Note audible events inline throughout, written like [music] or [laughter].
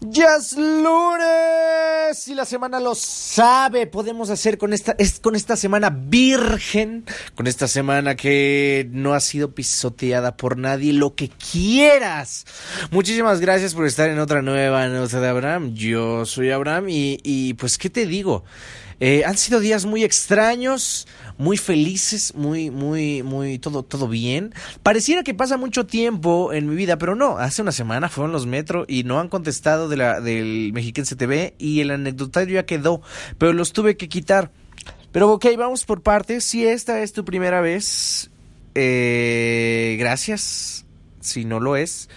Ya es lunes y la semana lo sabe. Podemos hacer con esta, es, con esta semana virgen, con esta semana que no ha sido pisoteada por nadie, lo que quieras. Muchísimas gracias por estar en otra nueva nota de Abraham. Yo soy Abraham y, y pues, ¿qué te digo? Eh, han sido días muy extraños, muy felices, muy, muy, muy, todo, todo bien. Pareciera que pasa mucho tiempo en mi vida, pero no. Hace una semana fueron los metro y no han contestado de la, del Mexiquense TV y el anecdotario ya quedó, pero los tuve que quitar. Pero ok, vamos por partes. Si esta es tu primera vez, eh, gracias. Si no lo es,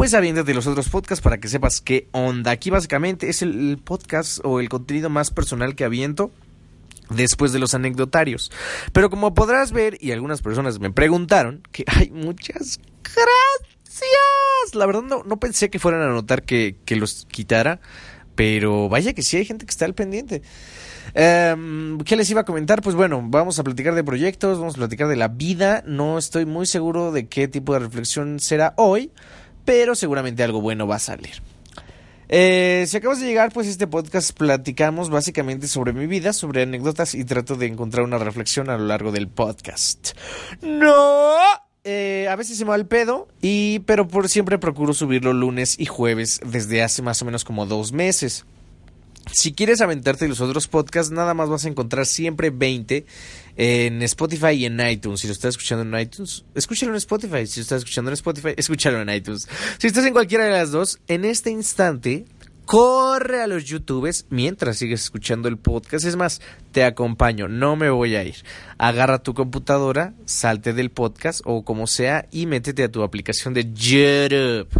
pues de los otros podcasts para que sepas qué onda. Aquí básicamente es el, podcast o el contenido más personal que aviento después de los anecdotarios. Pero como podrás ver, y algunas personas me preguntaron, que [laughs] hay muchas gracias. La verdad no, no pensé que fueran a notar que, que los quitara, pero vaya que sí hay gente que está al pendiente. Em, ¿Qué les iba a comentar? Pues bueno, vamos a platicar de proyectos, vamos a platicar de la vida. No estoy muy seguro de qué tipo de reflexión será hoy pero seguramente algo bueno va a salir. Eh, si acabas de llegar, pues este podcast platicamos básicamente sobre mi vida, sobre anécdotas y trato de encontrar una reflexión a lo largo del podcast. ¡No! Eh, a veces se me va el pedo, y, pero por siempre procuro subirlo lunes y jueves desde hace más o menos como dos meses. Si quieres aventarte los otros podcasts, nada más vas a encontrar siempre 20 en Spotify y en iTunes. Si lo estás escuchando en iTunes, escúchalo en Spotify. Si lo estás escuchando en Spotify, escúchalo en iTunes. Si estás en cualquiera de las dos, en este instante, corre a los YouTubes mientras sigues escuchando el podcast. Es más, te acompaño, no me voy a ir. Agarra tu computadora, salte del podcast o como sea y métete a tu aplicación de YouTube.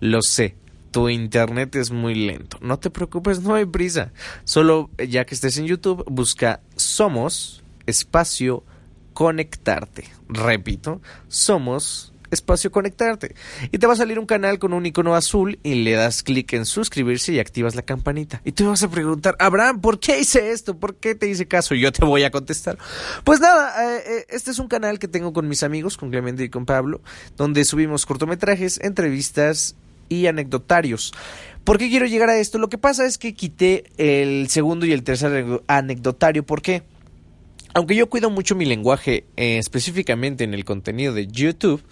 Lo sé, tu internet es muy lento. No te preocupes, no hay prisa. Solo ya que estés en YouTube, busca Somos Espacio Conectarte. Repito, Somos espacio conectarte. Y te va a salir un canal con un icono azul y le das clic en suscribirse y activas la campanita. Y te vas a preguntar, Abraham, ¿por qué hice esto? ¿Por qué te hice caso? Y yo te voy a contestar. Pues nada, eh, eh, este es un canal que tengo con mis amigos, con Clemente y con Pablo, donde subimos cortometrajes, entrevistas y anecdotarios. ¿Por qué quiero llegar a esto? Lo que pasa es que quité el segundo y el tercer anecdotario. ¿Por qué? Aunque yo cuido mucho mi lenguaje, eh, específicamente en el contenido de YouTube,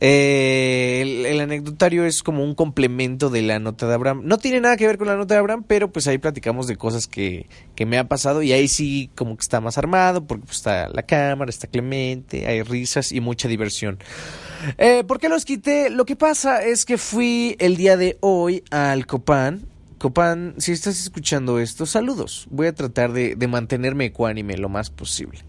eh, el, anecdotario es como un complemento de la nota de Abraham. No tiene nada que ver con la nota de Abraham, pero pues ahí platicamos de cosas que, que me ha pasado y ahí sí como que está más armado porque pues, está la cámara, está Clemente, hay risas y mucha diversión. Eh, ¿Por qué los quité? Lo que pasa es que fui el día de hoy al Copán. Copán, si estás escuchando esto, saludos. Voy a tratar de, mantenerme ecuánime lo más posible.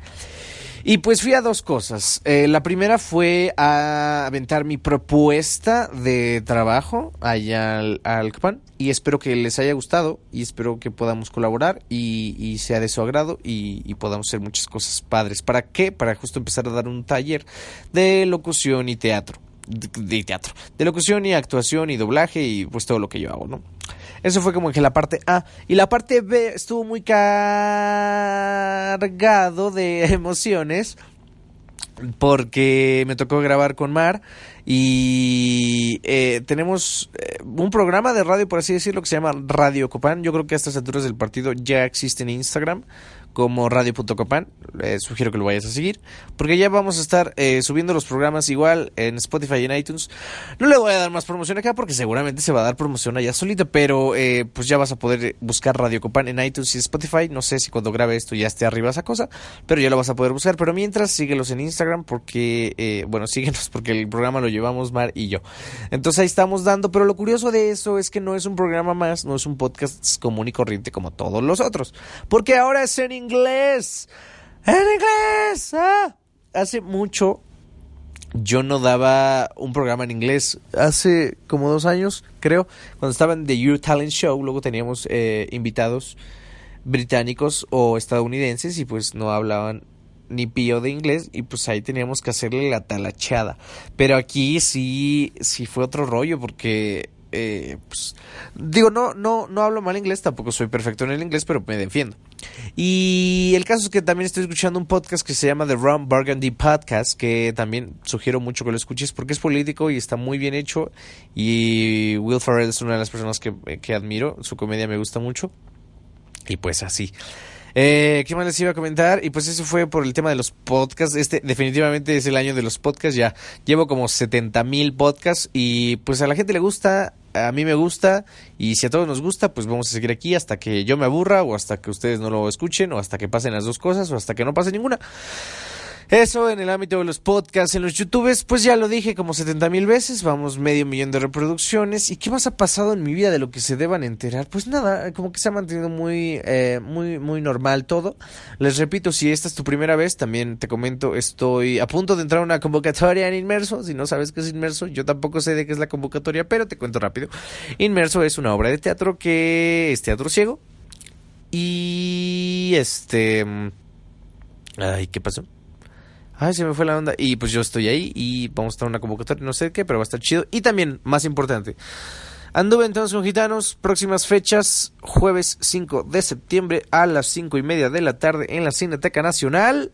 Y pues fui a dos cosas. Eh, la primera fue a aventar mi propuesta de trabajo allá al, al y espero que les haya gustado y espero que podamos colaborar y, sea de su agrado y, podamos hacer muchas cosas padres. ¿Para qué? Para justo empezar a dar un taller de locución y teatro. de teatro. De locución y actuación y doblaje y pues todo lo que yo hago, ¿no? Eso fue como que la parte A. Y la parte B estuvo muy cargado de [laughs] emociones porque me tocó grabar con Mar y eh, tenemos eh, un programa de radio, por así decirlo, que se llama Radio Copán. Yo creo que a estas alturas del partido ya existe en Instagram como radio.copan. Eh, sugiero que lo vayas a seguir. Porque ya vamos a estar eh, subiendo los programas igual en Spotify y en iTunes. No le voy a dar más promoción acá porque seguramente se va a dar promoción allá solito. Pero eh, pues ya vas a poder buscar Radio Copan en iTunes y Spotify. No sé si cuando grabe esto ya esté arriba esa cosa. Pero ya lo vas a poder buscar. Pero mientras síguelos en Instagram porque, bueno, [laughs] síguenos porque el programa lo llevamos Mar y yo. Entonces ahí estamos dando. Pero lo curioso de eso es que no es un programa más, no es un podcast común y corriente como todos los otros. Porque ahora es en inglés. En inglés. Ah. Hace mucho yo no daba un programa en inglés. Hace como dos años, creo, cuando estaba en The Your Talent Show, luego teníamos eh, invitados británicos o estadounidenses y pues no hablaban ni pío de inglés y pues ahí teníamos que hacerle la talachada. Pero aquí sí, sí fue otro rollo porque eh, pues, digo, no, no, no hablo mal inglés, tampoco soy perfecto en el inglés, pero me defiendo. Y el caso es que también estoy escuchando un podcast que se llama The Ron Burgundy Podcast, que también sugiero mucho que lo escuches porque es político y está muy bien hecho. Y Will Ferrell es una de las personas que, que admiro, su comedia me gusta mucho. Y pues así. Eh, ¿Qué más les iba a comentar? Y pues eso fue por el tema de los podcasts. Este definitivamente es el año de los podcasts. Ya llevo como 70 mil podcasts y pues a la gente le gusta, a mí me gusta y si a todos nos gusta, pues vamos a seguir aquí hasta que yo me aburra o hasta que ustedes no lo escuchen o hasta que pasen las dos cosas o hasta que no pase ninguna. Eso en el ámbito de los podcasts, en los youtubers, pues ya lo dije como 70 mil veces, vamos medio millón de reproducciones. ¿Y qué más ha pasado en mi vida de lo que se deban enterar? Pues nada, como que se ha mantenido muy, eh, muy, muy normal todo. Les repito, si esta es tu primera vez, también te comento, estoy a punto de entrar a una convocatoria en Inmerso. Si no sabes qué es Inmerso, yo tampoco sé de qué es la convocatoria, pero te cuento rápido. Inmerso es una obra de teatro que es teatro ciego. Y este... Ay, ¿qué pasó? Ay, se me fue la onda. Y pues yo estoy ahí y vamos a estar en una convocatoria, no sé qué, pero va a estar chido. Y también, más importante, anduve entonces con gitanos, próximas fechas, jueves 5 de septiembre a las 5 y media de la tarde en la Cineteca Nacional.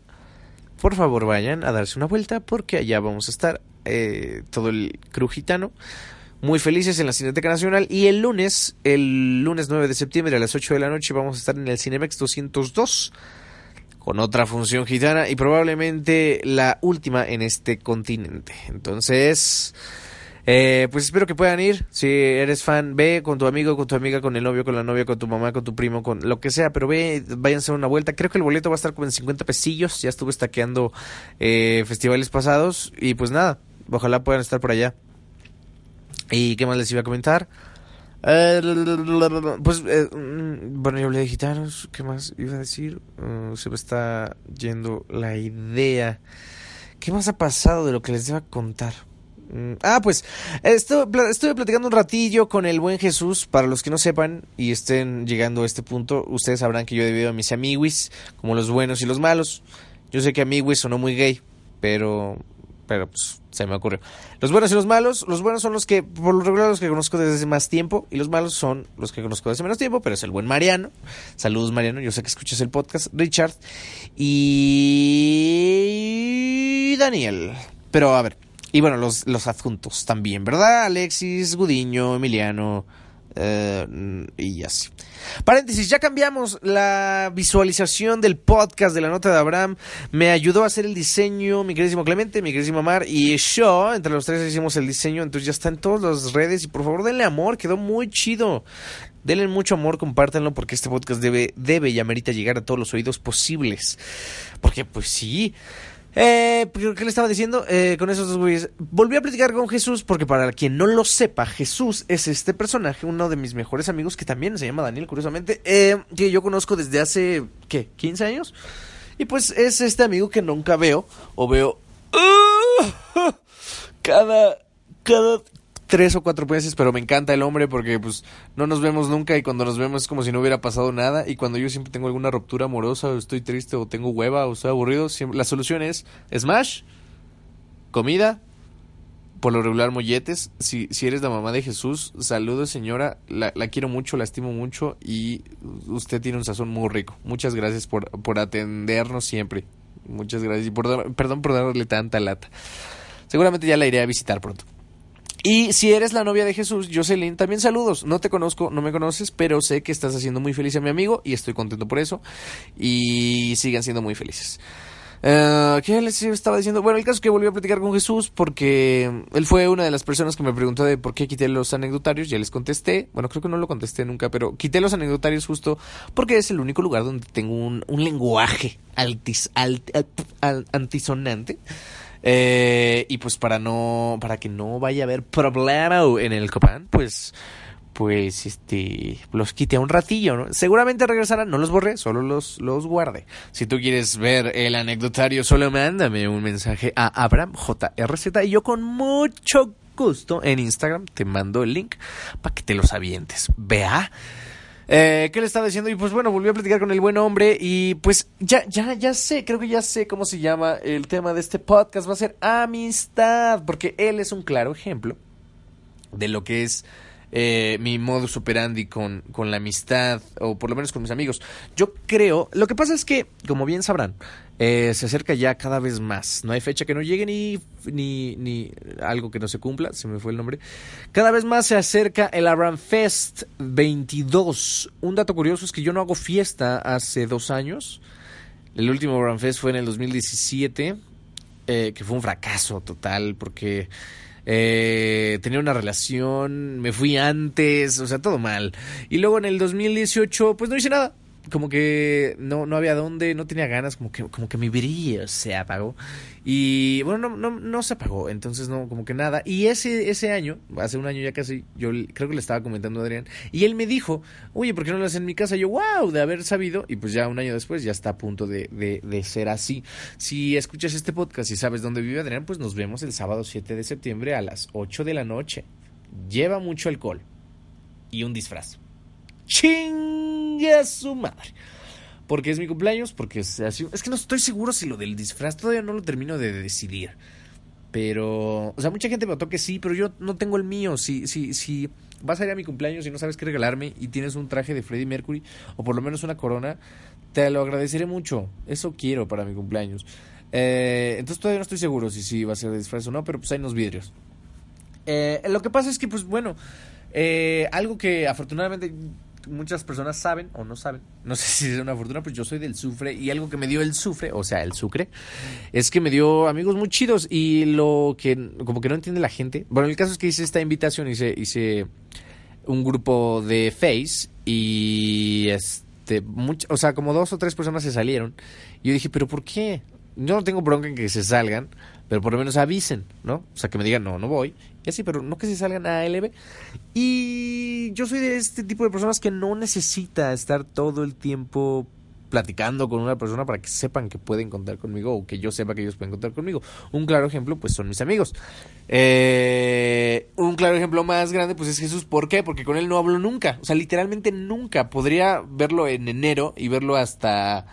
Por favor, vayan a darse una vuelta porque allá vamos a estar eh, todo el crew gitano. Muy felices en la Cineteca Nacional. Y el lunes, el lunes 9 de septiembre a las 8 de la noche, vamos a estar en el Cinemex 202 con otra función gitana y probablemente la última en este continente. Entonces, eh, pues espero que puedan ir. Si eres fan, ve con tu amigo, con tu amiga, con el novio, con la novia, con tu mamá, con tu primo, con lo que sea, pero ve, váyanse a una vuelta. Creo que el boleto va a estar como en 50 pesillos. Ya estuve estaqueando eh, festivales pasados y pues nada, ojalá puedan estar por allá. ¿Y qué más les iba a comentar? Eh, pues, eh, mm, bueno, yo hablé de gitanos. ¿Qué más iba a decir? Uh, se me está yendo la idea. ¿Qué más ha pasado de lo que les iba contar? Mm, ah, pues estuve, estuve platicando un ratillo con el buen Jesús. Para los que no sepan y estén llegando a este punto, ustedes sabrán que yo he debido a mis amiguis, como los buenos y los malos. Yo sé que amiguis sonó muy gay, pero pero pues se me ocurrió. Los buenos y los malos, los buenos son los que, por lo regular, los que conozco desde hace más tiempo, y los malos son los que conozco desde menos tiempo, pero es el buen Mariano. Saludos, Mariano, yo sé que escuchas el podcast, Richard, y Daniel. Pero a ver, y bueno, los, los adjuntos también, ¿verdad? Alexis, Gudiño, Emiliano, eh, y así. Paréntesis, ya cambiamos la visualización del podcast de la nota de Abraham. Me ayudó a hacer el diseño mi queridísimo Clemente, mi queridísimo Mar y yo. Entre los tres hicimos el diseño, entonces ya está en todas las redes. Y por favor, denle amor, quedó muy chido. Denle mucho amor, compártanlo porque este podcast debe, debe y amerita llegar a todos los oídos posibles. Porque pues sí. Eh, ¿Qué le estaba diciendo? Eh, con esos dos güeyes. Volví a platicar con Jesús porque para quien no lo sepa, Jesús es este personaje, uno de mis mejores amigos que también se llama Daniel, curiosamente, eh, que yo conozco desde hace, ¿qué? ¿15 años? Y pues es este amigo que nunca veo o veo... [laughs] cada, cada tres o cuatro meses, pero me encanta el hombre porque pues no nos vemos nunca y cuando nos vemos es como si no hubiera pasado nada y cuando yo siempre tengo alguna ruptura amorosa o estoy triste o tengo hueva o estoy aburrido, siempre, la solución es smash, comida, por lo regular molletes. Si, si eres la mamá de Jesús, saludos señora, la, la, quiero mucho, la estimo mucho y usted tiene un sazón muy rico. Muchas gracias por, por atendernos siempre. Muchas gracias y por, perdón por darle tanta lata. Seguramente ya la iré a visitar pronto. Y si eres la novia de Jesús, Jocelyn, también saludos. No te conozco, no me conoces, pero sé que estás haciendo muy feliz a mi amigo y estoy contento por eso. Y sigan siendo muy felices. Uh, ¿Qué les estaba diciendo? Bueno, el caso es que volví a platicar con Jesús porque él fue una de las personas que me preguntó de por qué quité los anecdotarios. Ya les contesté. Bueno, creo que no lo contesté nunca, pero quité los anecdotarios justo porque es el único lugar donde tengo un, un lenguaje altis, alt, antisonante. Eh, y pues para no, para que no vaya a haber problema en el Copan, pues, pues, este, los quité un ratillo, ¿no? Seguramente regresarán, no los borré, solo los, los guardé. Si tú quieres ver el anecdotario, solo mándame un mensaje a Abraham JRZ y yo con mucho gusto en Instagram te mando el link para que te los avientes. Vea. Eh, ¿Qué le estaba diciendo? Y pues bueno, volví a platicar con el buen hombre y pues ya, ya, ya sé, creo que ya sé cómo se llama el tema de este podcast. Va a ser amistad, porque él es un claro ejemplo de lo que es eh, mi modus operandi con, con la amistad, o por lo menos con mis amigos. Yo creo, lo que pasa es que, como bien sabrán, eh, se acerca ya cada vez más. No hay fecha que no llegue ni, ni, ni algo que no se cumpla, se me fue el nombre. Cada vez más se acerca el Aram Fest 22. Un dato curioso es que yo no hago fiesta hace dos años. El último Aram Fest fue en el 2017, eh, que fue un fracaso total porque eh, tenía una relación, me fui antes, o sea, todo mal. Y luego en el 2018, pues no hice nada como que no, no había dónde, no tenía ganas, como que, como que mi brillo se apagó. Y bueno, no, no, no se apagó, entonces no, como que nada. Y ese, ese año, hace un año ya casi, yo creo que le estaba comentando a Adrián, y él me dijo, oye, ¿por qué no lo haces en mi casa? Yo, wow, de haber sabido, y pues ya un año después ya está a punto de, de, de ser así. Si escuchas este podcast y sabes dónde vive Adrián, pues nos vemos el sábado 7 de septiembre a las 8 de la noche. Lleva mucho alcohol y un disfraz. ¡Chingue a su madre! Porque es mi cumpleaños, porque es así. Es que no estoy seguro si lo del disfraz todavía no lo termino de decidir. Pero, o sea, mucha gente me notó que sí, pero yo no tengo el mío. Si, si, si vas a ir a mi cumpleaños y no sabes qué regalarme y tienes un traje de Freddie Mercury o por lo menos una corona, te lo agradeceré mucho. Eso quiero para mi cumpleaños. Eh, entonces todavía no estoy seguro si sí va a ser de disfraz o no, pero pues hay unos vidrios. Eh, lo que pasa es que, pues bueno, eh, algo que afortunadamente muchas personas saben o no saben, no [laughs] sé si es una fortuna, pues yo soy del Sufre y algo que me dio el Sufre, o sea, el Sucre, es que me dio amigos muy chidos y lo que como que no entiende la gente. Bueno, el caso es que hice esta invitación, hice, hice un grupo de Face y este, o sea, como dos o tres personas se salieron. Y yo dije, pero ¿por qué? Yo no tengo bronca en que se salgan, pero por lo menos avisen, ¿no? O sea, que me digan, no, no voy. Y así, pero no que se salgan a ALB. Y yo soy de este tipo de personas que no necesita estar todo el tiempo platicando con una persona para que sepan que pueden contar conmigo o que yo sepa que ellos pueden contar conmigo. Un claro ejemplo, pues son mis amigos. Eh, un claro ejemplo más grande, pues es Jesús. ¿Por qué? Porque con él no hablo nunca. O sea, literalmente nunca. Podría verlo en enero y verlo hasta,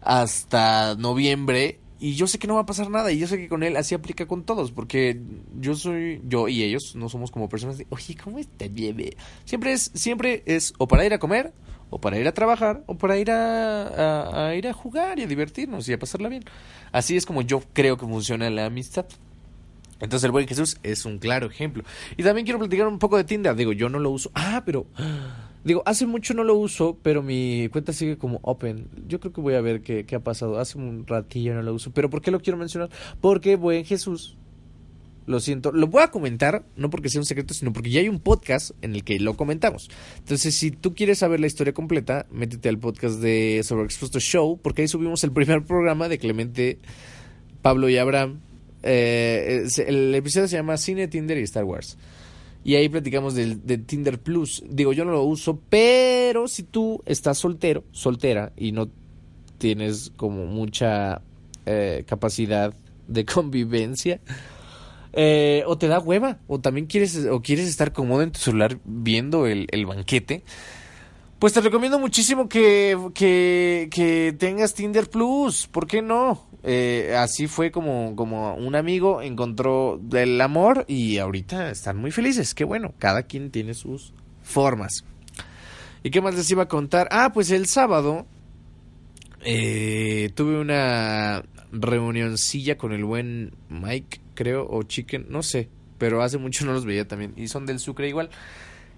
hasta noviembre y yo sé que no va a pasar nada y yo sé que con él así aplica con todos porque yo soy yo y ellos no somos como personas de oye cómo está bebé siempre es siempre es o para ir a comer o para ir a trabajar o para ir a, a, ir a jugar y a divertirnos y a pasarla bien. Así es como yo creo que funciona la amistad. Entonces el buen Jesús es un claro ejemplo. Y también quiero platicar un poco de Tinder. Digo yo no lo uso. Ah pero Digo, hace mucho no lo uso, pero mi cuenta sigue como open. Yo creo que voy a ver qué, qué ha pasado. Hace un ratillo no lo uso. Pero ¿por qué lo quiero mencionar? Porque buen Jesús, lo siento, lo voy a comentar, no porque sea un secreto, sino porque ya hay un podcast en el que lo comentamos. Entonces, si tú quieres saber la historia completa, métete al podcast de Sobreexpuesto Show, porque ahí subimos el primer programa de Clemente, Pablo y Abraham. Eh, el episodio se llama Cine, Tinder y Star Wars. Y ahí platicamos de, Tinder Plus. Digo, yo no lo uso, pero si tú estás soltero, soltera, y no tienes como mucha eh, capacidad de [laughs] convivencia, eh, o te da hueva, o también quieres, o quieres estar cómodo en tu celular viendo el, el banquete, pues te recomiendo muchísimo que, que, que tengas Tinder Plus. ¿Por qué no? Eh, así fue como, como un amigo encontró el amor y ahorita están muy felices. Qué bueno, cada quien tiene sus formas. ¿Y qué más les iba a contar? Ah, pues el sábado eh, tuve una reunioncilla con el buen Mike, creo, o Chicken, no sé, pero hace mucho no los veía también. Y son del Sucre igual.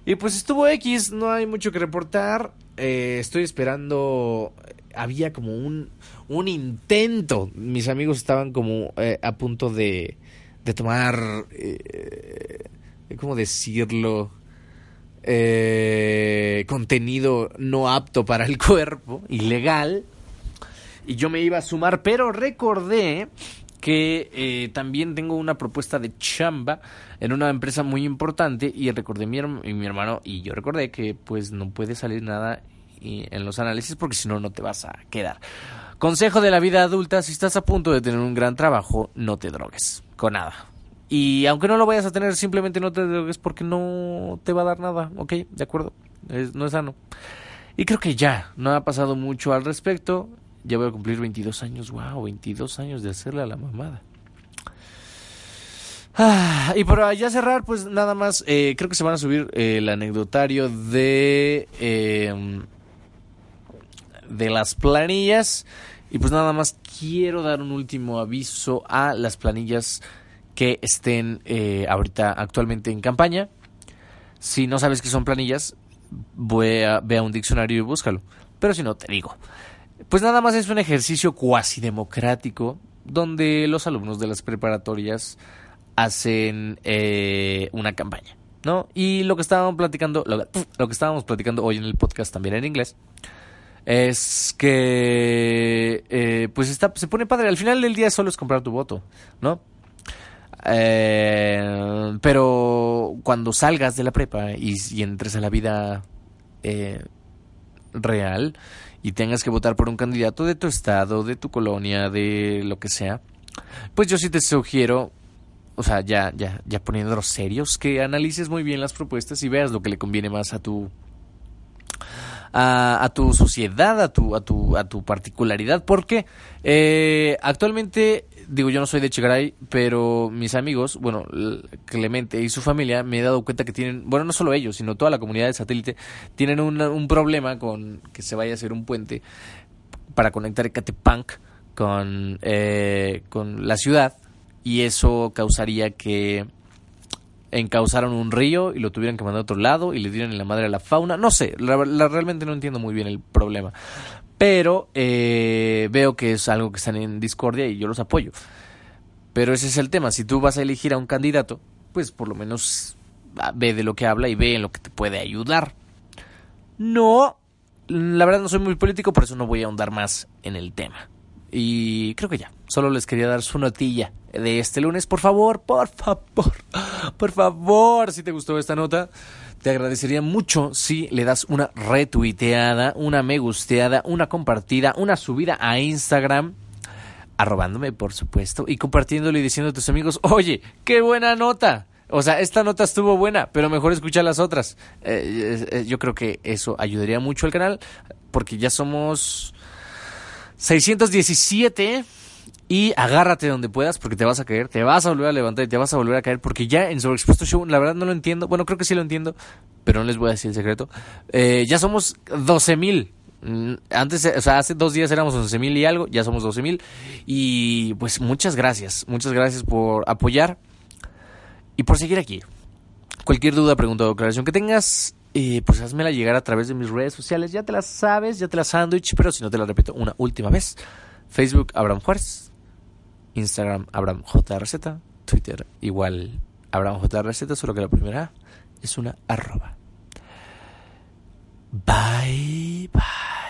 Y pues estuvo X, no hay mucho que reportar. Eh, estoy esperando. Había como un, un intento. Mis amigos estaban como eh, a punto de, de tomar. Eh, ¿Cómo decirlo? Contenido no apto para el [laughs] cuerpo, ilegal. Y yo me iba a sumar, pero recordé que eh, también tengo una propuesta de chamba en una empresa muy importante y recordé mi, y mi hermano y yo recordé que pues no puede salir nada en los análisis porque si no no te vas a quedar. Consejo de la vida adulta, si estás a punto de tener un gran trabajo, no te drogues con nada. Y aunque no lo vayas a tener, simplemente no te drogues porque no te va a dar nada, ¿ok? De acuerdo, no es sano. Y creo que ya, no ha pasado mucho al respecto. Ya voy a cumplir 22 años, wow, 22 años de hacerle a la mamada. Ah, y para ya cerrar, pues nada más, eh, creo que se van a subir eh, el anecdotario de, em, de las planillas. Y pues nada más quiero dar un último aviso a las planillas que estén eh, ahorita actualmente en campaña. Si no sabes qué son planillas, voy a, ve a un diccionario y búscalo. Pero si no, te digo. Pues nada más es un ejercicio cuasi democrático donde los alumnos de las preparatorias hacen eh, una campaña, ¿no? Y lo que estábamos platicando, lo, que estábamos platicando hoy en el podcast también en inglés, es que eh, pues está, se pone padre. Al final del día solo es comprar tu voto, ¿no? Eh, pero cuando salgas de la prepa y, entres a la vida real y tengas que votar por un candidato de tu estado, de tu colonia, de lo que sea, pues yo sí te sugiero o sea, ya, ya, ya poniéndonos serios, que analices muy bien las propuestas y veas lo que le conviene más a tu a, tu sociedad, a tu, a tu, a tu particularidad, porque eh, actualmente, digo, yo no soy de Chegaray, pero mis amigos, bueno, Clemente y su familia, me he dado cuenta que tienen, bueno, no solo ellos, sino toda la comunidad de satélite, tienen un problema con que se vaya a hacer un puente para conectar Ecatepunk con, eh, con la ciudad y eso causaría que encauzaron un río y lo tuvieran que mandar a otro lado y le dieran en la madre a la fauna. No sé, realmente no entiendo muy bien el problema. Pero eh, veo que es algo que están en discordia y yo los apoyo. Pero ese es el tema. Si tú vas a elegir a un candidato, pues por lo menos ah, ve de lo que habla y ve en lo que te puede ayudar. No, la verdad no soy muy político, por eso no voy a ahondar más en el tema. Y creo que ya. Solo les quería dar su notilla de este lunes. Por favor, por favor, por favor, si te gustó esta nota, te agradecería mucho si le das una retuiteada, una me gusteada, una compartida, una subida a Instagram. Arrobándome, por supuesto, y compartiéndolo y diciendo a tus amigos, oye, qué buena nota. O sea, esta nota estuvo buena, pero mejor escucha las otras. Eh, eh, yo creo que eso ayudaría mucho al canal, porque ya somos 617 y agárrate donde puedas porque te vas a caer, te vas a volver a levantar y te vas a volver a caer porque ya en Sobreexpuesto Show, la verdad no lo entiendo, bueno creo que sí lo entiendo, pero no les voy a decir el secreto, eh, ya somos 12 mil. Mm, antes, o sea, hace dos días éramos 11 mil y algo, ya somos 12 mil. Y pues muchas gracias, muchas gracias por apoyar y por seguir aquí. Cualquier duda, pregunta o declaración que tengas, y pues házmela llegar a través de mis redes sociales. Ya te las sabes, ya te las sándwich, pero si no te la repito una última vez. Facebook Abraham Juárez, Instagram Abraham JRZ, Twitter igual Abraham JRZ, solo que la primera es una arroba. Bye bye.